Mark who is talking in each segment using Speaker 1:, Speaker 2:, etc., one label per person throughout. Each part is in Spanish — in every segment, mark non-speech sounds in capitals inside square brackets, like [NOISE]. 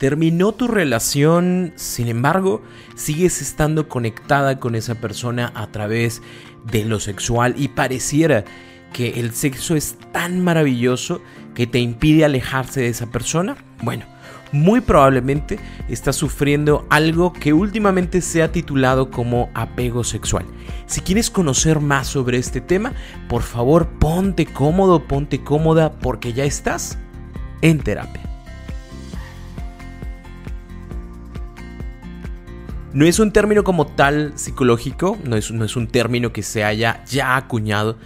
Speaker 1: Terminó tu relación, sin embargo, sigues estando conectada con esa persona a través de lo sexual y pareciera que el sexo es tan maravilloso que te impide alejarse de esa persona? Bueno, muy probablemente estás sufriendo algo que últimamente se ha titulado como apego sexual. Si quieres conocer más sobre este tema, por favor ponte cómodo, ponte cómoda porque ya estás en terapia. No es un término como tal psicológico, no es, no es un término que se haya ya acuñado.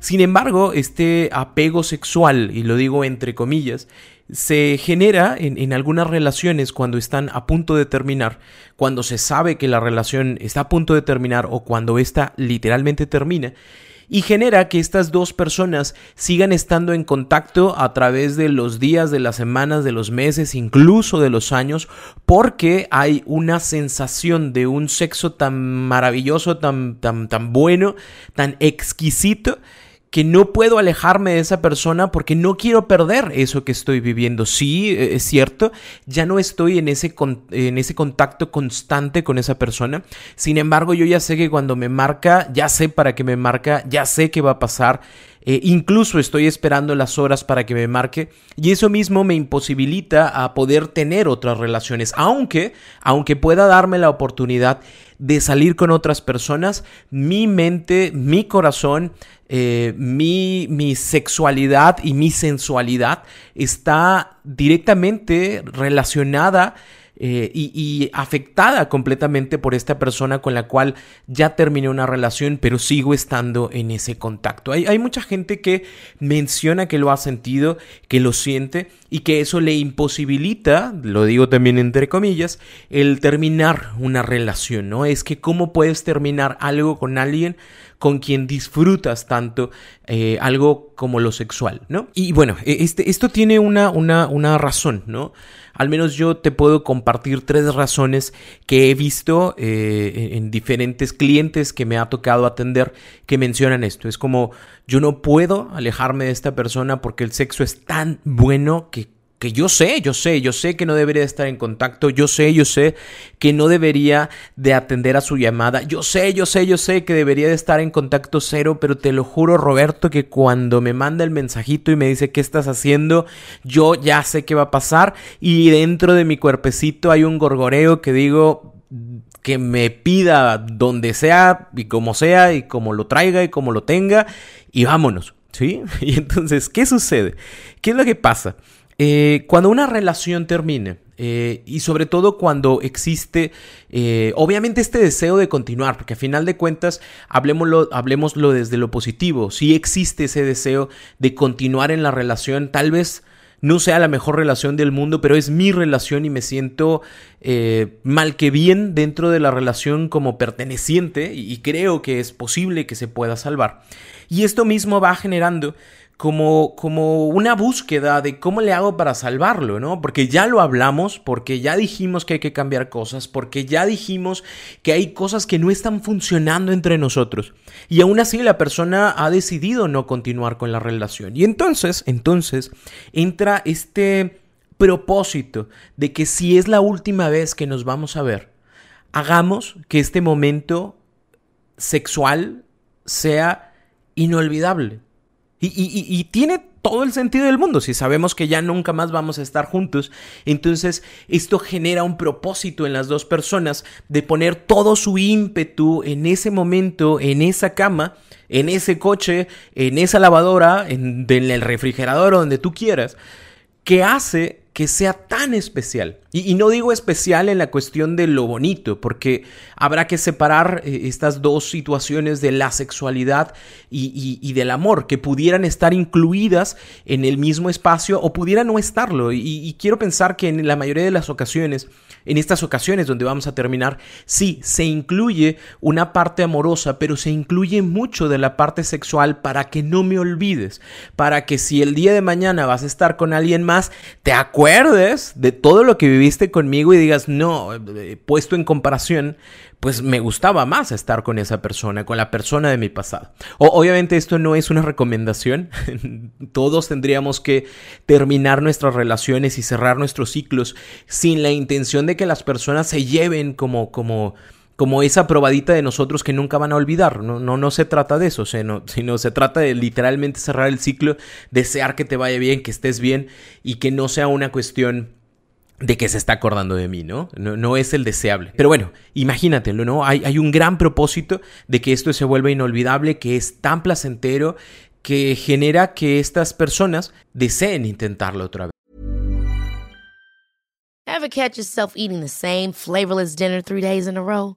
Speaker 1: Sin embargo, este apego sexual, y lo digo entre comillas, se genera en, en, algunas relaciones cuando están a punto de terminar, cuando se sabe que la relación está a punto de terminar o cuando ésta literalmente termina, y genera que estas dos personas sigan estando en contacto a través de los días, de las semanas, de los meses, incluso de los años, porque hay una sensación de un sexo tan maravilloso, tan, tan, tan bueno, tan exquisito, que no puedo alejarme de esa persona porque no quiero perder eso que estoy viviendo. Sí, e, es cierto, ya no estoy en ese, en ese contacto constante con esa persona. Sin embargo, yo ya sé que cuando me marca, ya sé para qué me marca, ya sé qué va a pasar. Eh, incluso estoy esperando las horas para que me marque y eso mismo me imposibilita a poder tener otras relaciones, aunque, aunque pueda darme la oportunidad de salir con otras personas, mi mente, mi corazón, eh, mi, mi sexualidad y mi sensualidad está directamente relacionada eh, y, afectada completamente por esta persona con la cual ya terminé una relación, pero sigo estando en ese contacto. Hay, hay, mucha gente que menciona que lo ha sentido, que lo siente y que eso le imposibilita, lo digo también entre comillas, el terminar una relación, ¿no? Es que cómo puedes terminar algo con alguien con quien disfrutas tanto eh, algo como lo sexual, ¿no? Y bueno, e, este, esto tiene una, una, una razón, ¿no? Al menos yo te puedo compartir tres razones que he visto eh, en diferentes clientes que me ha tocado atender que mencionan esto. Es como yo no puedo alejarme de esta persona porque el sexo es tan bueno que que yo sé, yo sé, yo sé que no debería estar en contacto, yo sé, yo sé que no debería de atender a su llamada, yo sé, yo sé, yo sé que debería de estar en contacto cero, pero te lo juro Roberto que cuando me manda el mensajito y me dice qué estás haciendo, yo ya sé qué va a pasar y dentro de mi cuerpecito hay un gorgoreo que digo que me pida donde sea y como sea y como lo traiga y como lo tenga y vámonos, ¿sí? [LAUGHS] Y entonces, ¿qué sucede? ¿Qué es lo que pasa? Eh, cuando una relación termine, eh, y sobre todo cuando existe, eh, obviamente, este deseo de continuar, porque a final de cuentas, hablemoslo, hablemoslo desde lo positivo, si existe ese deseo de continuar en la relación, tal vez no sea la mejor relación del mundo, pero es mi relación y me siento mal que bien dentro de la relación como perteneciente y creo que es posible que se pueda salvar. Y esto mismo va generando como, como una búsqueda de cómo le hago para salvarlo, ¿no? Porque ya lo hablamos, porque ya dijimos que hay que cambiar cosas, porque ya dijimos que hay cosas que no están funcionando entre nosotros. Y aún así la persona ha decidido no continuar con la relación. Y entonces, entonces, entra este propósito de que si es la última vez que nos vamos a ver, hagamos que este momento sexual sea inolvidable y, tiene todo el sentido del mundo. Si sabemos que ya nunca más vamos a estar juntos, entonces esto genera un propósito en las dos personas de poner todo su ímpetu en ese momento, en esa cama, en ese coche, en esa lavadora, en, en el refrigerador o donde tú quieras, que hace que sea tan especial. Y, no digo especial en la cuestión de lo bonito, porque habrá que separar eh, estas dos situaciones de la sexualidad y, del amor, que pudieran estar incluidas en el mismo espacio o pudieran no estarlo. y quiero pensar que en la mayoría de las ocasiones, en estas ocasiones donde vamos a terminar, sí, se incluye una parte amorosa, pero se incluye mucho de la parte sexual para que no me olvides, para que si el día de mañana vas a estar con alguien más, te acuerdes de todo lo que viviste conmigo y digas, no, eh, puesto en comparación, pues me gustaba más estar con esa persona, con la persona de mi pasado. obviamente esto no es una recomendación, [LAUGHS] todos tendríamos que terminar nuestras relaciones y cerrar nuestros ciclos sin la intención de que las personas se lleven como, como, como esa probadita de nosotros que nunca van a olvidar. No, no, no se trata de eso, sino, sino se trata de literalmente cerrar el ciclo, desear que te vaya bien, que estés bien y que no sea una cuestión de que se está acordando de mí, ¿no? ¿no? es el deseable. Pero bueno, imagínatelo, ¿no? Hay, hay un gran propósito de que esto se vuelva inolvidable, que es tan placentero, que genera que estas personas deseen intentarlo otra vez.
Speaker 2: Eating the same dinner three days a row?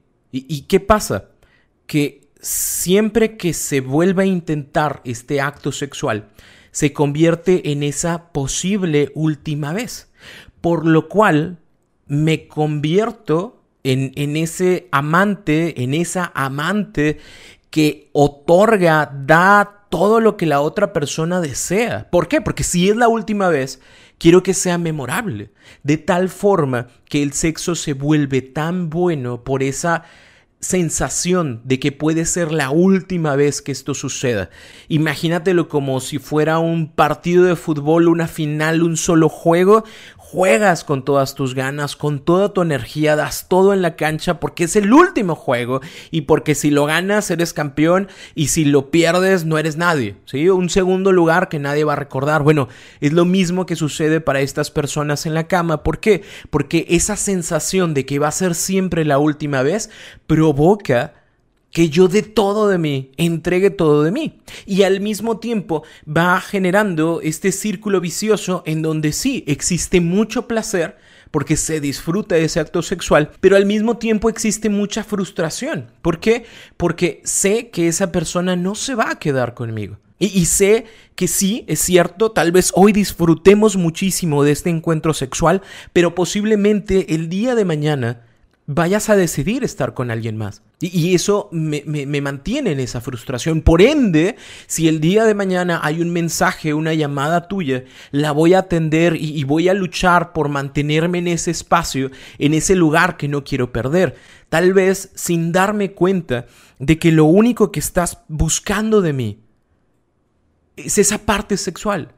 Speaker 1: ¿Y, ¿Y qué pasa? Que siempre que se vuelva a intentar este acto sexual, se convierte en esa posible última vez. Por lo cual me convierto en, en ese amante, en esa amante que otorga, da todo lo que la otra persona desea. ¿Por qué? Porque si es la última vez, quiero que sea memorable, de tal forma que el sexo se vuelve tan bueno por esa sensación de que puede ser la última vez que esto suceda. Imagínatelo como si fuera un partido de fútbol, una final, un solo juego, juegas con todas tus ganas, con toda tu energía, das todo en la cancha porque es el último juego y porque si lo ganas eres campeón y si lo pierdes no eres nadie, ¿sí? Un segundo lugar que nadie va a recordar. Bueno, es lo mismo que sucede para estas personas en la cama. ¿Por qué? Porque esa sensación de que va a ser siempre la última vez provoca que yo dé todo de mí, entregue todo de mí. Y al mismo tiempo va generando este círculo vicioso en donde sí existe mucho placer, porque se disfruta de ese acto sexual, pero al mismo tiempo existe mucha frustración. ¿Por qué? Porque sé que esa persona no se va a quedar conmigo. Y, y, sé que sí, es cierto, tal vez hoy disfrutemos muchísimo de este encuentro sexual, pero posiblemente el día de mañana vayas a decidir estar con alguien más. Y, eso me, mantiene en esa frustración. Por ende, si el día de mañana hay un mensaje, una llamada tuya, la voy a atender y, y voy a luchar por mantenerme en ese espacio, en ese lugar que no quiero perder. Tal vez sin darme cuenta de que lo único que estás buscando de mí es esa parte sexual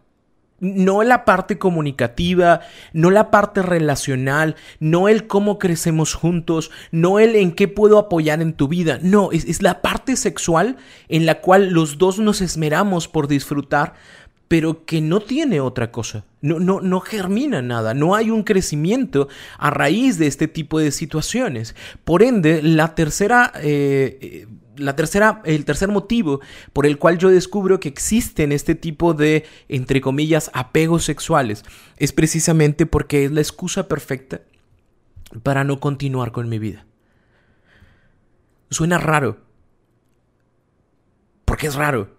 Speaker 1: no la parte comunicativa, no la parte relacional, no el cómo crecemos juntos, no el en qué puedo apoyar en tu vida, no, es, la parte sexual en la cual los dos nos esmeramos por disfrutar, pero que no tiene otra cosa, no, no, no germina nada, no hay un crecimiento a raíz de este tipo de situaciones. Por ende, la tercera... Eh, eh, la tercera, el tercer motivo por el cual yo descubro que existen este tipo de, entre comillas, apegos sexuales, es precisamente porque es la excusa perfecta para no continuar con mi vida. Suena raro, porque es raro,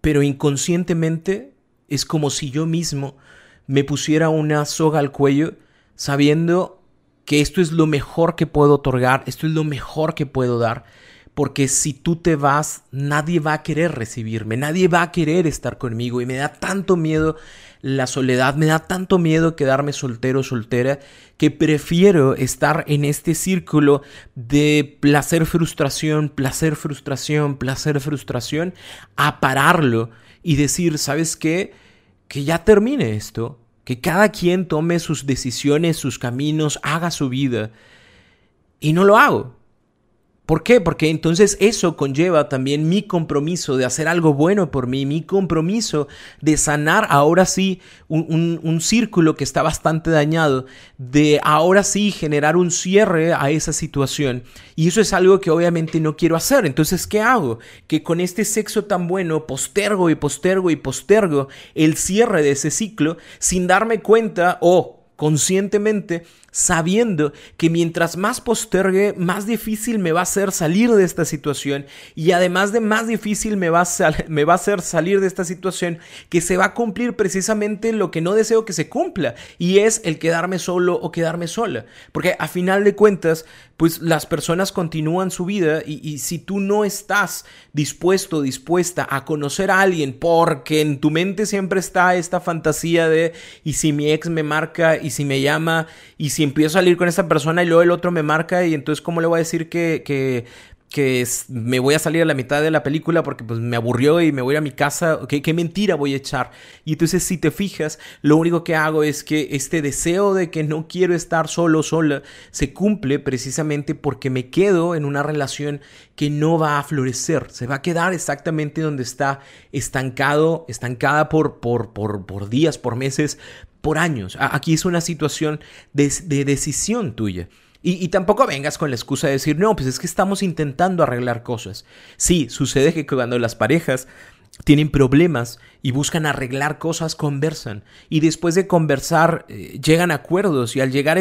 Speaker 1: pero inconscientemente es como si yo mismo me pusiera una soga al cuello sabiendo que esto es lo mejor que puedo otorgar, esto es lo mejor que puedo dar porque si tú te vas, nadie va a querer recibirme, nadie va a querer estar conmigo y me da tanto miedo la soledad, me da tanto miedo quedarme soltero o soltera que prefiero estar en este círculo de placer, frustración, placer, frustración, placer, frustración, a pararlo y decir, ¿sabes qué? Que ya termine esto, que cada quien tome sus decisiones, sus caminos, haga su vida. Y no lo hago. ¿Por qué? Porque entonces eso conlleva también mi compromiso de hacer algo bueno por mí, mi compromiso de sanar ahora sí un, círculo que está bastante dañado, de ahora sí generar un cierre a esa situación. Y eso es algo que obviamente no quiero hacer. Entonces, ¿qué hago? Que con este sexo tan bueno postergo y postergo y postergo el cierre de ese ciclo sin darme cuenta o conscientemente sabiendo que mientras más postergue, más difícil me va a ser salir de esta situación. Y además de más difícil me va, a [LAUGHS] me hacer salir de esta situación que se va a cumplir precisamente lo que no deseo que se cumpla y es el quedarme solo o quedarme sola. Porque a final de cuentas, pues las personas continúan su vida y, y si tú no estás dispuesto, dispuesta a conocer a alguien porque en tu mente siempre está esta fantasía de y si mi ex me marca y si me llama y si empiezo a salir con esa persona y luego el otro me marca y entonces cómo le voy a decir que, que, que me voy a salir a la mitad de la película porque pues me aburrió y me voy a mi casa, ¿qué, qué mentira voy a echar? Y entonces si te fijas, lo único que hago es que este deseo de que no quiero estar solo, sola, se cumple precisamente porque me quedo en una relación que no va a florecer, se va a quedar exactamente donde está estancado, estancada por, por, por, por días, por meses, por años. Aquí es una situación de, decisión tuya. Y, y, tampoco vengas con la excusa de decir, no, pues es que estamos intentando arreglar cosas. Sí, sucede que cuando las parejas tienen problemas y buscan arreglar cosas, conversan. Y después de conversar, eh, llegan a acuerdos. Y al llegar a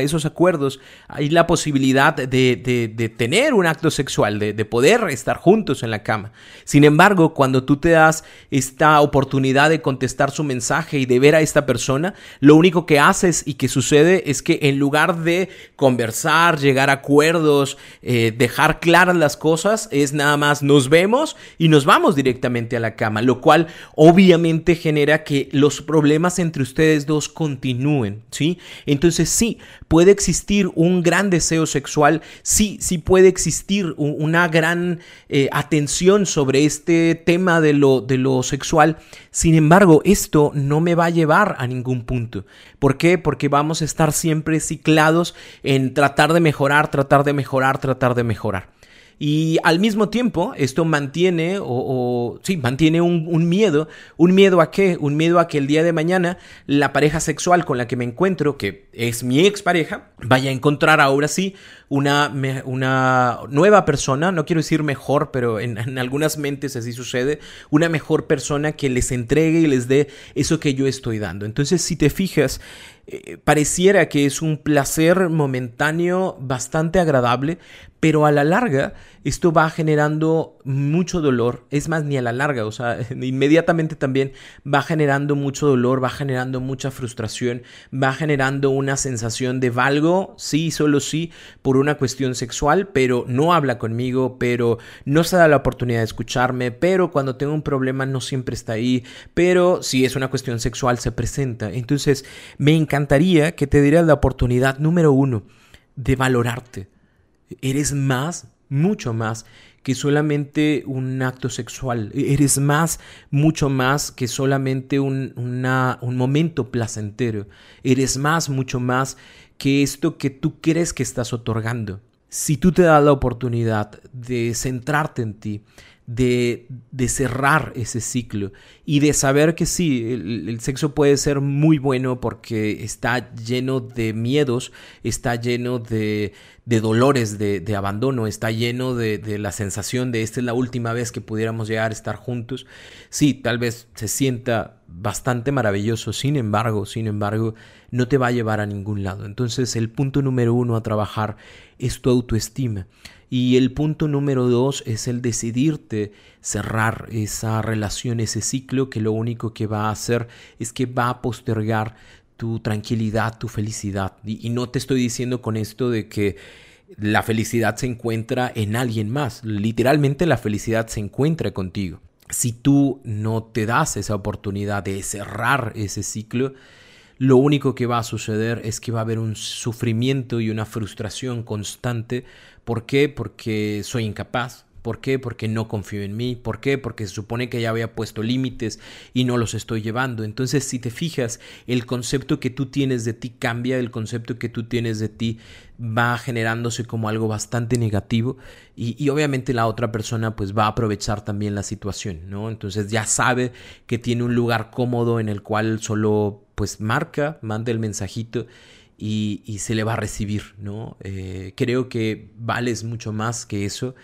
Speaker 1: esos, acuerdos, hay la posibilidad de, tener un acto sexual, de, poder estar juntos en la cama. Sin embargo, cuando tú te das esta oportunidad de contestar su mensaje y de ver a esta persona, lo único que haces y que sucede es que en lugar de conversar, llegar a acuerdos, eh, dejar claras las cosas, es nada más nos vemos y nos vamos directamente a la cama, lo cual obviamente genera que los problemas entre ustedes dos continúen, ¿sí? Entonces sí, puede existir un gran deseo sexual, sí, sí puede existir una gran eh, atención sobre este tema de lo, de lo sexual, sin embargo, esto no me va a llevar a ningún punto. ¿Por qué? Porque vamos a estar siempre ciclados en tratar de mejorar, tratar de mejorar, tratar de mejorar. Y al mismo tiempo, esto mantiene, o, sí, mantiene un, miedo. ¿Un miedo a qué? Un miedo a que el día de mañana la pareja sexual con la que me encuentro, que es mi expareja, vaya a encontrar ahora sí una, una nueva persona, no quiero decir mejor, pero en, en algunas mentes así sucede, una mejor persona que les entregue y les dé eso que yo estoy dando. Entonces, si te fijas, eh, pareciera que es un placer momentáneo bastante agradable, pero a la larga esto va generando mucho dolor, es más, ni a la larga, o sea, [LAUGHS] inmediatamente también va generando mucho dolor, va generando mucha frustración, va generando una sensación de valgo, sí, solo sí, por una cuestión sexual, pero no habla conmigo, pero no se da la oportunidad de escucharme, pero cuando tengo un problema no siempre está ahí, pero si es una cuestión sexual se presenta. Entonces, me encantaría que te dieras la oportunidad número uno de valorarte. Eres más mucho más que solamente un acto sexual. E-, eres más, mucho más que solamente un, un momento placentero. Eres más, mucho más que esto que tú crees que estás otorgando. Si tú te das la oportunidad de centrarte en ti, de, de, cerrar ese ciclo y de saber que sí, el, sexo puede ser muy bueno porque está lleno de miedos, está lleno de, de dolores, de, abandono, está lleno de, de, la sensación de esta es la última vez que pudiéramos llegar a estar juntos. Sí, tal vez se sienta bastante maravilloso, sin embargo, sin embargo, no te va a llevar a ningún lado. Entonces el punto número uno a trabajar es tu autoestima. Y el punto número dos es el decidirte cerrar esa relación, ese ciclo que lo único que va a hacer es que va a postergar tu tranquilidad, tu felicidad. Y, no te estoy diciendo con esto de que la felicidad se encuentra en alguien más. Literalmente la felicidad se encuentra contigo. Si tú no te das esa oportunidad de cerrar ese ciclo, lo único que va a suceder es que va a haber un sufrimiento y una frustración constante. ¿Por qué? Porque soy incapaz, ¿Por qué? Porque no confío en mí. ¿Por qué? Porque se supone que ya había puesto límites y no los estoy llevando. Entonces, si te fijas, el concepto que tú tienes de ti cambia, el concepto que tú tienes de ti va generándose como algo bastante negativo y, obviamente la otra persona pues va a aprovechar también la situación, ¿no? Entonces ya sabe que tiene un lugar cómodo en el cual solo pues marca, manda el mensajito y, se le va a recibir, ¿no? Eh, creo que vales mucho más que eso.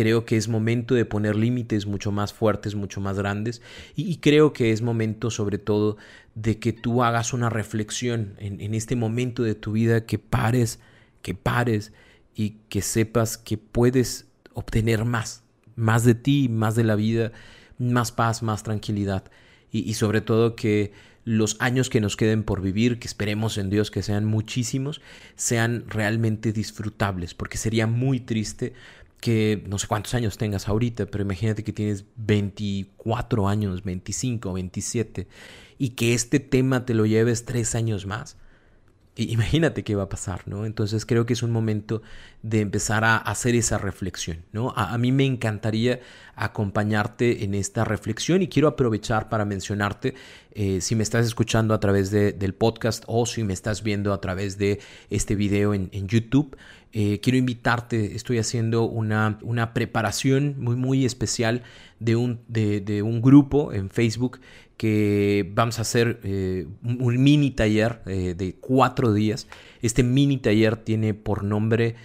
Speaker 1: Creo que es momento de poner límites mucho más fuertes, mucho más grandes. Y, creo que es momento sobre todo de que tú hagas una reflexión en, este momento de tu vida, que pares, que pares y que sepas que puedes obtener más, más de ti, más de la vida, más paz, más tranquilidad. y sobre todo que los años que nos queden por vivir, que esperemos en Dios que sean muchísimos, sean realmente disfrutables, porque sería muy triste que no sé cuántos años tengas ahorita, pero imagínate que tienes 24 años, 25, 27, y que este tema te lo lleves tres años más imagínate qué va a pasar, ¿no? Entonces creo que es un momento de empezar a hacer esa reflexión, ¿no? A, mí me encantaría acompañarte en esta reflexión y quiero aprovechar para mencionarte, eh, si me estás escuchando a través del podcast o si me estás viendo a través de este video en, YouTube, eh, quiero invitarte, estoy haciendo una, una preparación muy, muy especial de un, de, de un grupo en Facebook que vamos a hacer eh, un mini taller eh, de cuatro días. Este mini taller tiene por nombre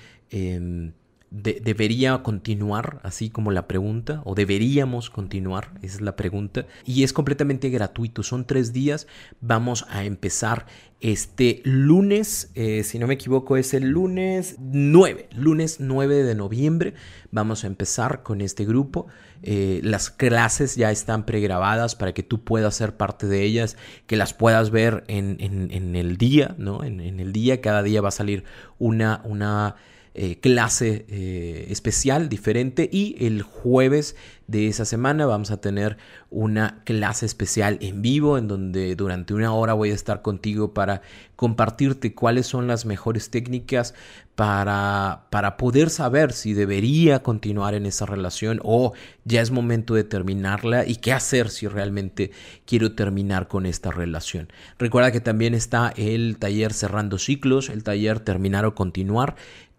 Speaker 1: ¿Debería continuar? Así como la pregunta. ¿O deberíamos continuar? Esa es la pregunta. Y es completamente gratuito. Son tres días. Vamos a empezar este lunes. Eh, si no me equivoco, es el lunes 9. Lunes 9 de noviembre. Vamos a empezar con este grupo. Eh, las clases ya están pregrabadas para que tú puedas ser parte de ellas, que las puedas ver en, el día, ¿no? En, en, el día, cada día va a salir una, una eh, clase eh, especial, diferente. Y el jueves de esa semana vamos a tener una clase especial en vivo en donde durante una hora voy a estar contigo para compartirte cuáles son las mejores técnicas para, para poder saber si debería continuar en esa relación o ya es momento de terminarla y qué hacer si realmente quiero terminar con esta relación. Recuerda que también está el taller cerrando ciclos, el taller terminar o continuar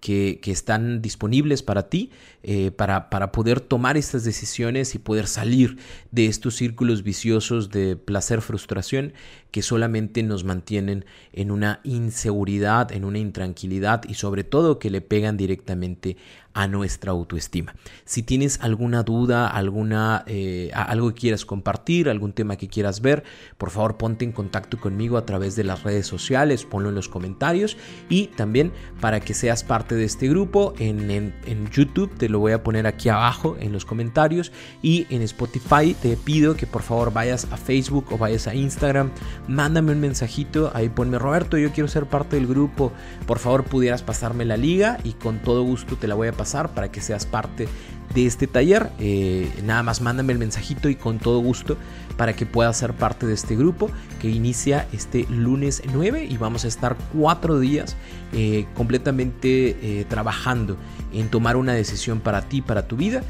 Speaker 1: que, están disponibles para ti, eh, para, para poder tomar estas decisiones y poder salir de estos círculos viciosos de placer-frustración que solamente nos mantienen en una inseguridad, en una intranquilidad y sobre todo que le pegan directamente a nuestra autoestima. Si tienes alguna duda, alguna, eh, algo que quieras compartir, algún tema que quieras ver, por favor ponte en contacto conmigo a través de las redes sociales, ponlo en los comentarios y también para que seas parte de este grupo en, en YouTube, te lo voy a poner aquí abajo en los comentarios y en Spotify te pido que por favor vayas a Facebook o vayas a Instagram, mándame un mensajito, ahí ponme Roberto, yo quiero ser parte del grupo, por favor pudieras pasarme la liga y con todo gusto te la voy a pasar para que seas parte de este taller. Eh, nada más mándame el mensajito y con todo gusto para que puedas ser parte de este grupo que inicia este lunes 9 y vamos a estar cuatro días eh, completamente eh, trabajando en tomar una decisión para ti, para tu vida.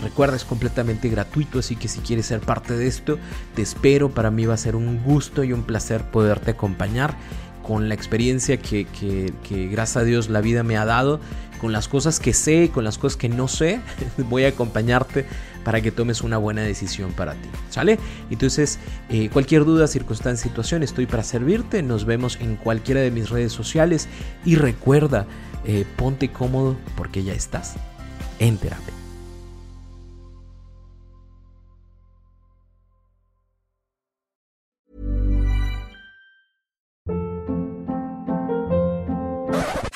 Speaker 1: Recuerda, es completamente gratuito, así que si quieres ser parte de esto, te espero. Para mí va a ser un gusto y un placer poderte acompañar con la experiencia que, que gracias a Dios la vida me ha dado con las cosas que sé, con las cosas que no sé, [LAUGHS] voy a acompañarte para que tomes una buena decisión para ti. ¿Sale? Entonces, eh, cualquier duda, circunstancia, situación, estoy para servirte. Nos vemos en cualquiera de mis redes sociales y recuerda, eh, ponte cómodo porque ya estás en terapia.